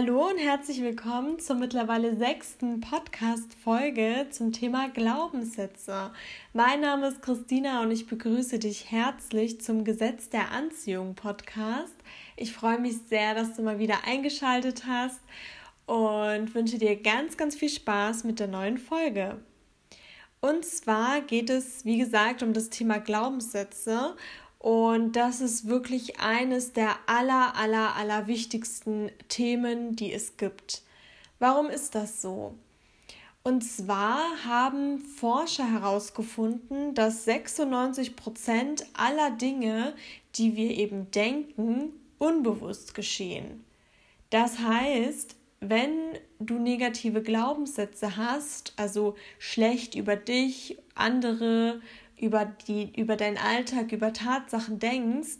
Hallo und herzlich willkommen zur mittlerweile sechsten Podcast-Folge zum Thema Glaubenssätze. Mein Name ist Christina und ich begrüße dich herzlich zum Gesetz der Anziehung Podcast. Ich freue mich sehr, dass du mal wieder eingeschaltet hast und wünsche dir ganz, ganz viel Spaß mit der neuen Folge. Und zwar geht es, wie gesagt, um das Thema Glaubenssätze und das ist wirklich eines der aller, aller, aller wichtigsten Themen, die es gibt. Warum ist das so? Und zwar haben Forscher herausgefunden, dass 96 Prozent aller Dinge, die wir eben denken, unbewusst geschehen. Das heißt, wenn du negative Glaubenssätze hast, also schlecht über dich, andere, über, die, über deinen Alltag, über Tatsachen denkst,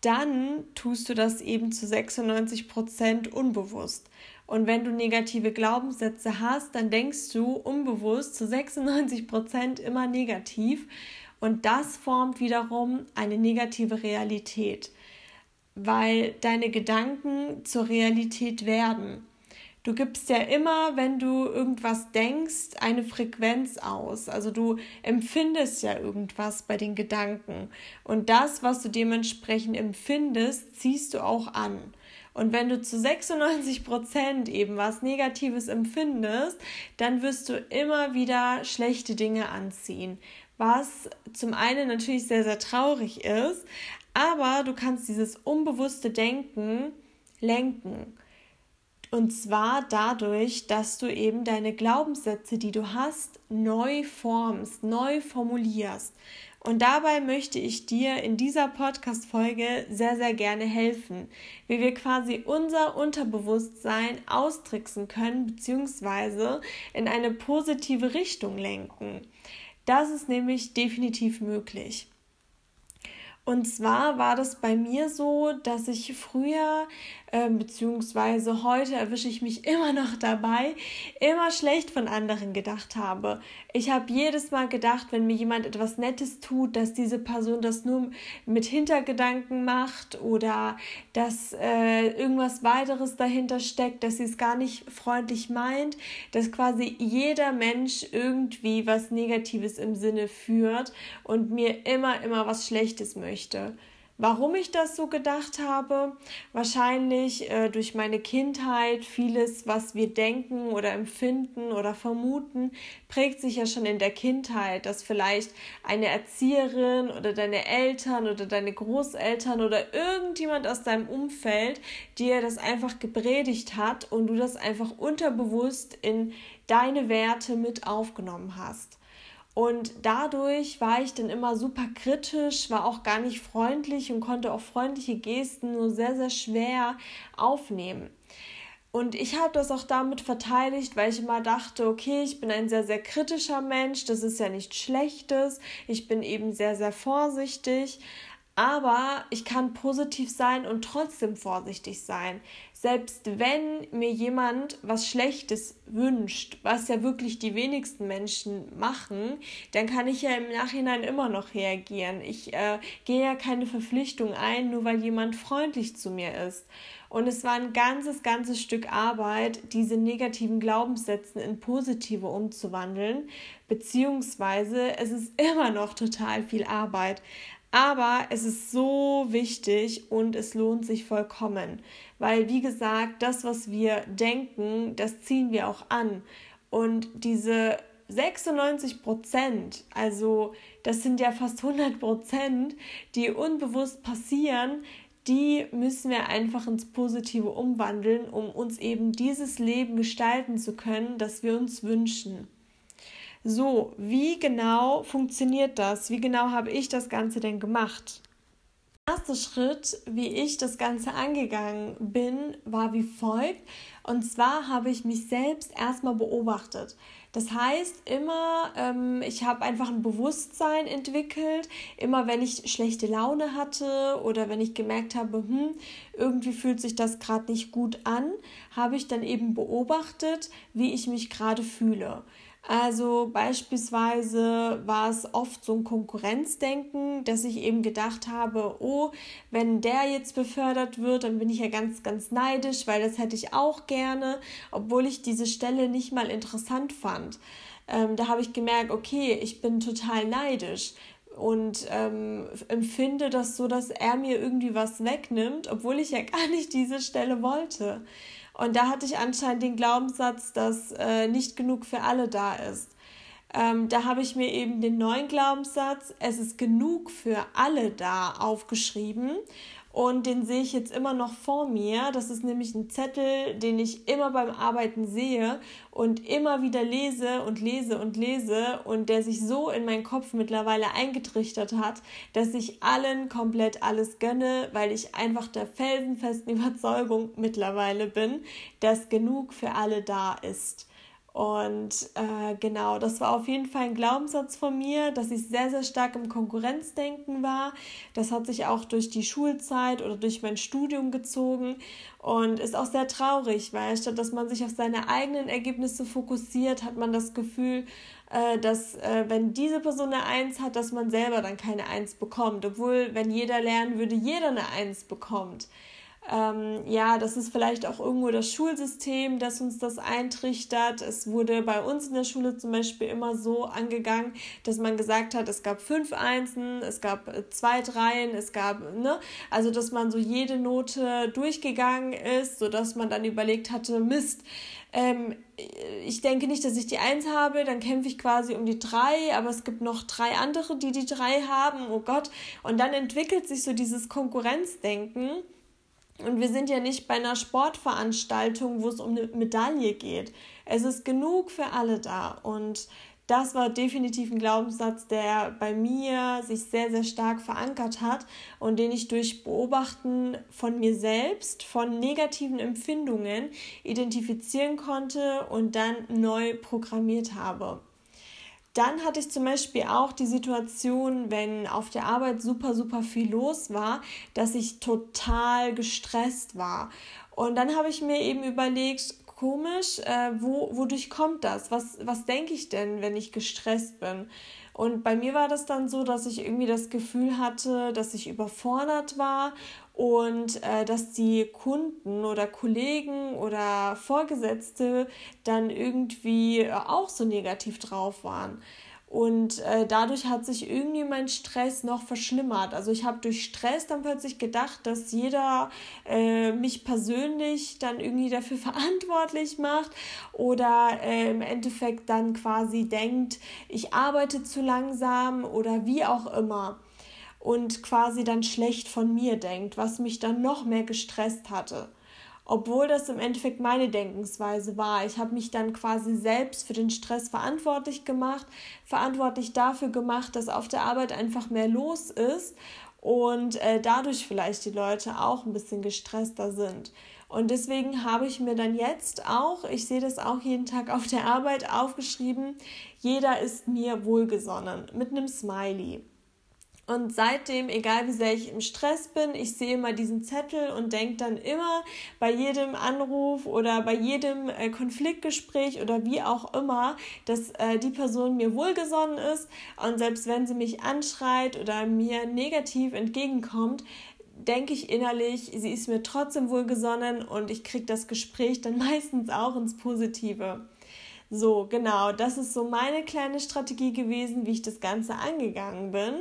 dann tust du das eben zu 96 Prozent unbewusst. Und wenn du negative Glaubenssätze hast, dann denkst du unbewusst zu 96 Prozent immer negativ. Und das formt wiederum eine negative Realität, weil deine Gedanken zur Realität werden. Du gibst ja immer, wenn du irgendwas denkst, eine Frequenz aus. Also du empfindest ja irgendwas bei den Gedanken. Und das, was du dementsprechend empfindest, ziehst du auch an. Und wenn du zu 96 Prozent eben was Negatives empfindest, dann wirst du immer wieder schlechte Dinge anziehen. Was zum einen natürlich sehr, sehr traurig ist, aber du kannst dieses unbewusste Denken lenken. Und zwar dadurch, dass du eben deine Glaubenssätze, die du hast, neu formst, neu formulierst. Und dabei möchte ich dir in dieser Podcast-Folge sehr, sehr gerne helfen, wie wir quasi unser Unterbewusstsein austricksen können, beziehungsweise in eine positive Richtung lenken. Das ist nämlich definitiv möglich. Und zwar war das bei mir so, dass ich früher, äh, beziehungsweise heute erwische ich mich immer noch dabei, immer schlecht von anderen gedacht habe. Ich habe jedes Mal gedacht, wenn mir jemand etwas Nettes tut, dass diese Person das nur mit Hintergedanken macht oder dass äh, irgendwas weiteres dahinter steckt, dass sie es gar nicht freundlich meint, dass quasi jeder Mensch irgendwie was Negatives im Sinne führt und mir immer, immer was Schlechtes möchte möchte. Warum ich das so gedacht habe? Wahrscheinlich äh, durch meine Kindheit. Vieles, was wir denken oder empfinden oder vermuten, prägt sich ja schon in der Kindheit, dass vielleicht eine Erzieherin oder deine Eltern oder deine Großeltern oder irgendjemand aus deinem Umfeld dir das einfach gepredigt hat und du das einfach unterbewusst in deine Werte mit aufgenommen hast. Und dadurch war ich dann immer super kritisch, war auch gar nicht freundlich und konnte auch freundliche Gesten nur sehr, sehr schwer aufnehmen. Und ich habe das auch damit verteidigt, weil ich immer dachte, okay, ich bin ein sehr, sehr kritischer Mensch, das ist ja nichts Schlechtes, ich bin eben sehr, sehr vorsichtig, aber ich kann positiv sein und trotzdem vorsichtig sein selbst wenn mir jemand was Schlechtes wünscht, was ja wirklich die wenigsten Menschen machen, dann kann ich ja im Nachhinein immer noch reagieren. Ich äh, gehe ja keine Verpflichtung ein, nur weil jemand freundlich zu mir ist. Und es war ein ganzes, ganzes Stück Arbeit, diese negativen Glaubenssätze in positive umzuwandeln, beziehungsweise es ist immer noch total viel Arbeit. Aber es ist so wichtig und es lohnt sich vollkommen, weil wie gesagt, das, was wir denken, das ziehen wir auch an. Und diese 96 Prozent, also das sind ja fast 100 Prozent, die unbewusst passieren, die müssen wir einfach ins Positive umwandeln, um uns eben dieses Leben gestalten zu können, das wir uns wünschen. So, wie genau funktioniert das? Wie genau habe ich das Ganze denn gemacht? Der erste Schritt, wie ich das Ganze angegangen bin, war wie folgt. Und zwar habe ich mich selbst erstmal beobachtet. Das heißt, immer, ähm, ich habe einfach ein Bewusstsein entwickelt, immer wenn ich schlechte Laune hatte oder wenn ich gemerkt habe, hm, irgendwie fühlt sich das gerade nicht gut an, habe ich dann eben beobachtet, wie ich mich gerade fühle. Also beispielsweise war es oft so ein Konkurrenzdenken, dass ich eben gedacht habe, oh, wenn der jetzt befördert wird, dann bin ich ja ganz, ganz neidisch, weil das hätte ich auch gerne, obwohl ich diese Stelle nicht mal interessant fand. Ähm, da habe ich gemerkt, okay, ich bin total neidisch und ähm, empfinde das so, dass er mir irgendwie was wegnimmt, obwohl ich ja gar nicht diese Stelle wollte. Und da hatte ich anscheinend den Glaubenssatz, dass äh, nicht genug für alle da ist. Ähm, da habe ich mir eben den neuen Glaubenssatz, es ist genug für alle da, aufgeschrieben. Und den sehe ich jetzt immer noch vor mir. Das ist nämlich ein Zettel, den ich immer beim Arbeiten sehe und immer wieder lese und lese und lese und der sich so in meinen Kopf mittlerweile eingetrichtert hat, dass ich allen komplett alles gönne, weil ich einfach der felsenfesten Überzeugung mittlerweile bin, dass genug für alle da ist. Und äh, genau, das war auf jeden Fall ein Glaubenssatz von mir, dass ich sehr, sehr stark im Konkurrenzdenken war. Das hat sich auch durch die Schulzeit oder durch mein Studium gezogen und ist auch sehr traurig, weil statt dass man sich auf seine eigenen Ergebnisse fokussiert, hat man das Gefühl, äh, dass äh, wenn diese Person eine Eins hat, dass man selber dann keine Eins bekommt. Obwohl, wenn jeder lernen würde, jeder eine Eins bekommt ähm, ja, das ist vielleicht auch irgendwo das Schulsystem, das uns das eintrichtert. Es wurde bei uns in der Schule zum Beispiel immer so angegangen, dass man gesagt hat, es gab fünf Einsen, es gab äh, zwei Dreien, es gab, ne, also dass man so jede Note durchgegangen ist, sodass man dann überlegt hatte, Mist, ähm, ich denke nicht, dass ich die Eins habe, dann kämpfe ich quasi um die drei, aber es gibt noch drei andere, die die drei haben, oh Gott. Und dann entwickelt sich so dieses Konkurrenzdenken und wir sind ja nicht bei einer Sportveranstaltung, wo es um eine Medaille geht. Es ist genug für alle da. Und das war definitiv ein Glaubenssatz, der bei mir sich sehr, sehr stark verankert hat und den ich durch Beobachten von mir selbst, von negativen Empfindungen identifizieren konnte und dann neu programmiert habe. Dann hatte ich zum Beispiel auch die Situation, wenn auf der Arbeit super, super viel los war, dass ich total gestresst war. Und dann habe ich mir eben überlegt, komisch, äh, wo, wodurch kommt das? Was, was denke ich denn, wenn ich gestresst bin? Und bei mir war das dann so, dass ich irgendwie das Gefühl hatte, dass ich überfordert war und äh, dass die Kunden oder Kollegen oder Vorgesetzte dann irgendwie auch so negativ drauf waren. Und äh, dadurch hat sich irgendwie mein Stress noch verschlimmert. Also ich habe durch Stress dann plötzlich gedacht, dass jeder äh, mich persönlich dann irgendwie dafür verantwortlich macht oder äh, im Endeffekt dann quasi denkt, ich arbeite zu langsam oder wie auch immer. Und quasi dann schlecht von mir denkt, was mich dann noch mehr gestresst hatte obwohl das im Endeffekt meine Denkensweise war. Ich habe mich dann quasi selbst für den Stress verantwortlich gemacht, verantwortlich dafür gemacht, dass auf der Arbeit einfach mehr los ist und äh, dadurch vielleicht die Leute auch ein bisschen gestresster sind. Und deswegen habe ich mir dann jetzt auch, ich sehe das auch jeden Tag auf der Arbeit aufgeschrieben, jeder ist mir wohlgesonnen mit einem Smiley. Und seitdem, egal wie sehr ich im Stress bin, ich sehe immer diesen Zettel und denke dann immer bei jedem Anruf oder bei jedem äh, Konfliktgespräch oder wie auch immer, dass äh, die Person mir wohlgesonnen ist. Und selbst wenn sie mich anschreit oder mir negativ entgegenkommt, denke ich innerlich, sie ist mir trotzdem wohlgesonnen und ich kriege das Gespräch dann meistens auch ins Positive. So, genau, das ist so meine kleine Strategie gewesen, wie ich das Ganze angegangen bin.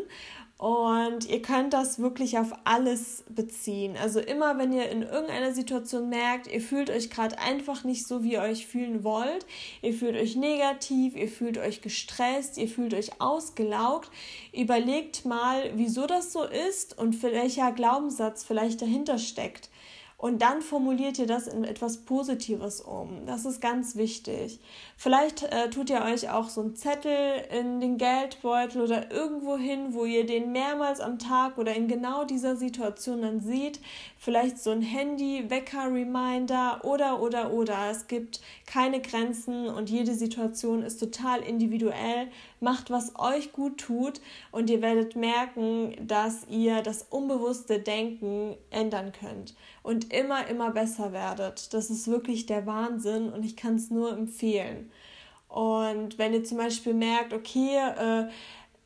Und ihr könnt das wirklich auf alles beziehen. Also immer, wenn ihr in irgendeiner Situation merkt, ihr fühlt euch gerade einfach nicht so, wie ihr euch fühlen wollt, ihr fühlt euch negativ, ihr fühlt euch gestresst, ihr fühlt euch ausgelaugt, überlegt mal, wieso das so ist und welcher Glaubenssatz vielleicht dahinter steckt. Und dann formuliert ihr das in etwas Positives um. Das ist ganz wichtig. Vielleicht äh, tut ihr euch auch so einen Zettel in den Geldbeutel oder irgendwo hin, wo ihr den mehrmals am Tag oder in genau dieser Situation dann seht. Vielleicht so ein Handy, Wecker, Reminder oder, oder, oder. Es gibt keine Grenzen und jede Situation ist total individuell. Macht, was euch gut tut und ihr werdet merken, dass ihr das unbewusste Denken ändern könnt und immer, immer besser werdet. Das ist wirklich der Wahnsinn und ich kann es nur empfehlen. Und wenn ihr zum Beispiel merkt, okay, äh,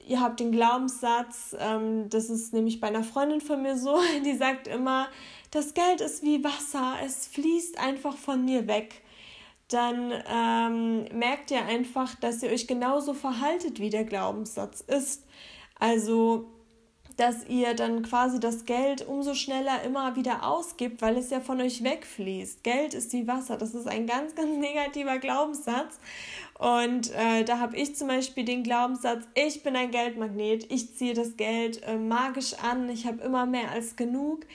ihr habt den Glaubenssatz, ähm, das ist nämlich bei einer Freundin von mir so, die sagt immer, das Geld ist wie Wasser, es fließt einfach von mir weg. Dann ähm, merkt ihr einfach, dass ihr euch genauso verhaltet, wie der Glaubenssatz ist. Also dass ihr dann quasi das Geld umso schneller immer wieder ausgibt, weil es ja von euch wegfließt. Geld ist wie Wasser. Das ist ein ganz, ganz negativer Glaubenssatz. Und äh, da habe ich zum Beispiel den Glaubenssatz, ich bin ein Geldmagnet, ich ziehe das Geld äh, magisch an, ich habe immer mehr als genug.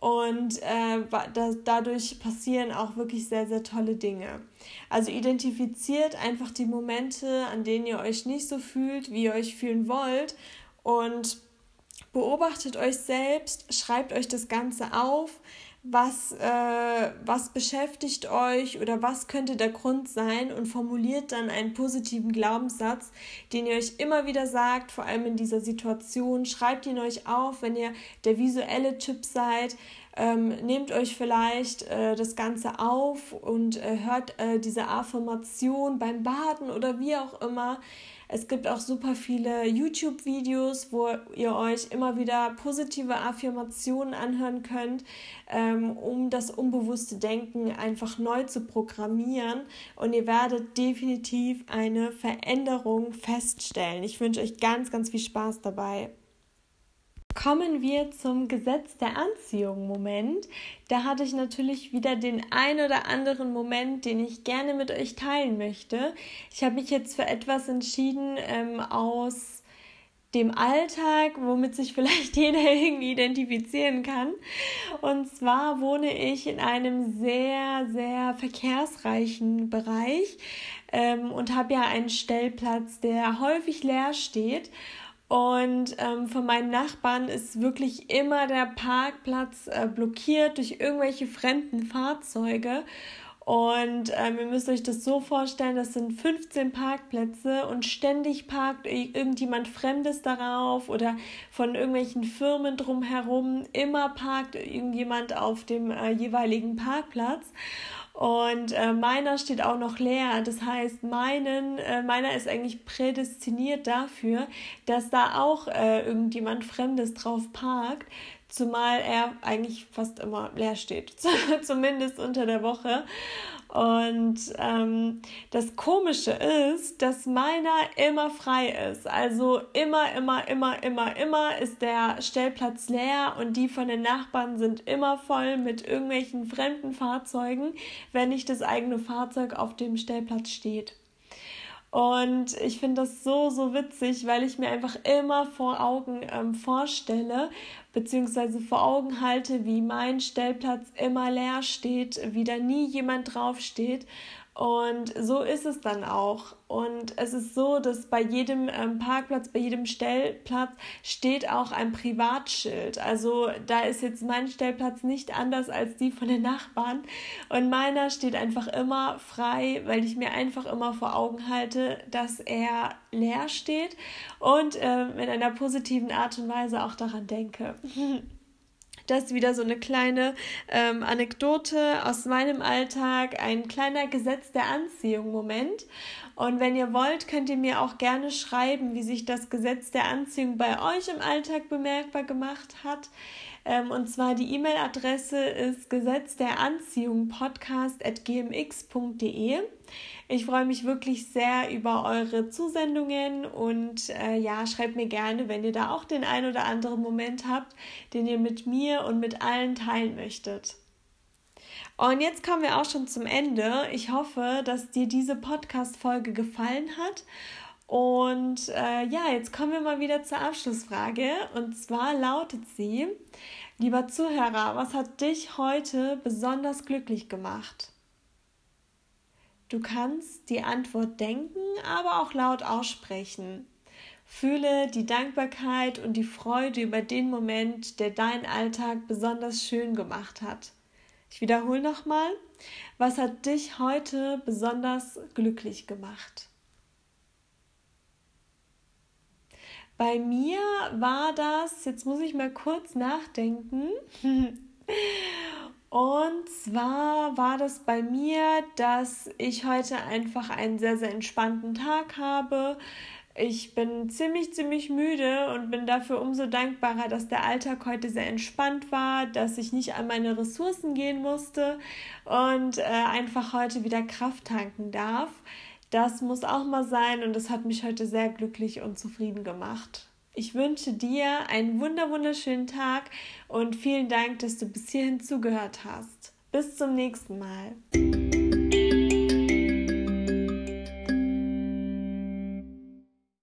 Und äh, da, dadurch passieren auch wirklich sehr, sehr tolle Dinge. Also identifiziert einfach die Momente, an denen ihr euch nicht so fühlt, wie ihr euch fühlen wollt. Und beobachtet euch selbst, schreibt euch das Ganze auf, was, äh, was beschäftigt euch oder was könnte der Grund sein und formuliert dann einen positiven Glaubenssatz, den ihr euch immer wieder sagt, vor allem in dieser Situation. Schreibt ihn euch auf, wenn ihr der visuelle Typ seid. Ähm, nehmt euch vielleicht äh, das Ganze auf und äh, hört äh, diese Affirmation beim Baden oder wie auch immer. Es gibt auch super viele YouTube-Videos, wo ihr euch immer wieder positive Affirmationen anhören könnt, ähm, um das unbewusste Denken einfach neu zu programmieren. Und ihr werdet definitiv eine Veränderung feststellen. Ich wünsche euch ganz, ganz viel Spaß dabei kommen wir zum Gesetz der Anziehung Moment. Da hatte ich natürlich wieder den ein oder anderen Moment, den ich gerne mit euch teilen möchte. Ich habe mich jetzt für etwas entschieden ähm, aus dem Alltag, womit sich vielleicht jeder irgendwie identifizieren kann. Und zwar wohne ich in einem sehr, sehr verkehrsreichen Bereich ähm, und habe ja einen Stellplatz, der häufig leer steht. Und ähm, von meinen Nachbarn ist wirklich immer der Parkplatz äh, blockiert durch irgendwelche fremden Fahrzeuge. Und ähm, ihr müsst euch das so vorstellen, das sind 15 Parkplätze und ständig parkt irgendjemand Fremdes darauf oder von irgendwelchen Firmen drumherum. Immer parkt irgendjemand auf dem äh, jeweiligen Parkplatz. Und äh, meiner steht auch noch leer. Das heißt, meinen, äh, meiner ist eigentlich prädestiniert dafür, dass da auch äh, irgendjemand Fremdes drauf parkt. Zumal er eigentlich fast immer leer steht, zumindest unter der Woche. Und ähm, das Komische ist, dass meiner immer frei ist. Also immer, immer, immer, immer, immer ist der Stellplatz leer und die von den Nachbarn sind immer voll mit irgendwelchen fremden Fahrzeugen, wenn nicht das eigene Fahrzeug auf dem Stellplatz steht. Und ich finde das so, so witzig, weil ich mir einfach immer vor Augen ähm, vorstelle, beziehungsweise vor Augen halte, wie mein Stellplatz immer leer steht, wie da nie jemand draufsteht und so ist es dann auch. Und es ist so, dass bei jedem ähm, Parkplatz, bei jedem Stellplatz steht auch ein Privatschild. Also da ist jetzt mein Stellplatz nicht anders als die von den Nachbarn. Und meiner steht einfach immer frei, weil ich mir einfach immer vor Augen halte, dass er leer steht und ähm, in einer positiven Art und Weise auch daran denke. Das wieder so eine kleine ähm, Anekdote aus meinem Alltag, ein kleiner Gesetz der Anziehung Moment. Und wenn ihr wollt, könnt ihr mir auch gerne schreiben, wie sich das Gesetz der Anziehung bei euch im Alltag bemerkbar gemacht hat. Ähm, und zwar die E-Mail-Adresse ist Gesetz der Anziehung podcast at gmx.de. Ich freue mich wirklich sehr über eure Zusendungen und äh, ja, schreibt mir gerne, wenn ihr da auch den ein oder anderen Moment habt, den ihr mit mir und mit allen teilen möchtet. Und jetzt kommen wir auch schon zum Ende. Ich hoffe, dass dir diese Podcast-Folge gefallen hat. Und äh, ja, jetzt kommen wir mal wieder zur Abschlussfrage. Und zwar lautet sie, lieber Zuhörer, was hat dich heute besonders glücklich gemacht? Du kannst die Antwort denken, aber auch laut aussprechen. Fühle die Dankbarkeit und die Freude über den Moment, der deinen Alltag besonders schön gemacht hat. Ich wiederhole nochmal, was hat dich heute besonders glücklich gemacht? Bei mir war das, jetzt muss ich mal kurz nachdenken, Und zwar war das bei mir, dass ich heute einfach einen sehr, sehr entspannten Tag habe. Ich bin ziemlich, ziemlich müde und bin dafür umso dankbarer, dass der Alltag heute sehr entspannt war, dass ich nicht an meine Ressourcen gehen musste und äh, einfach heute wieder Kraft tanken darf. Das muss auch mal sein und das hat mich heute sehr glücklich und zufrieden gemacht. Ich wünsche dir einen wunder wunderschönen Tag und vielen Dank, dass du bis hierhin zugehört hast. Bis zum nächsten Mal.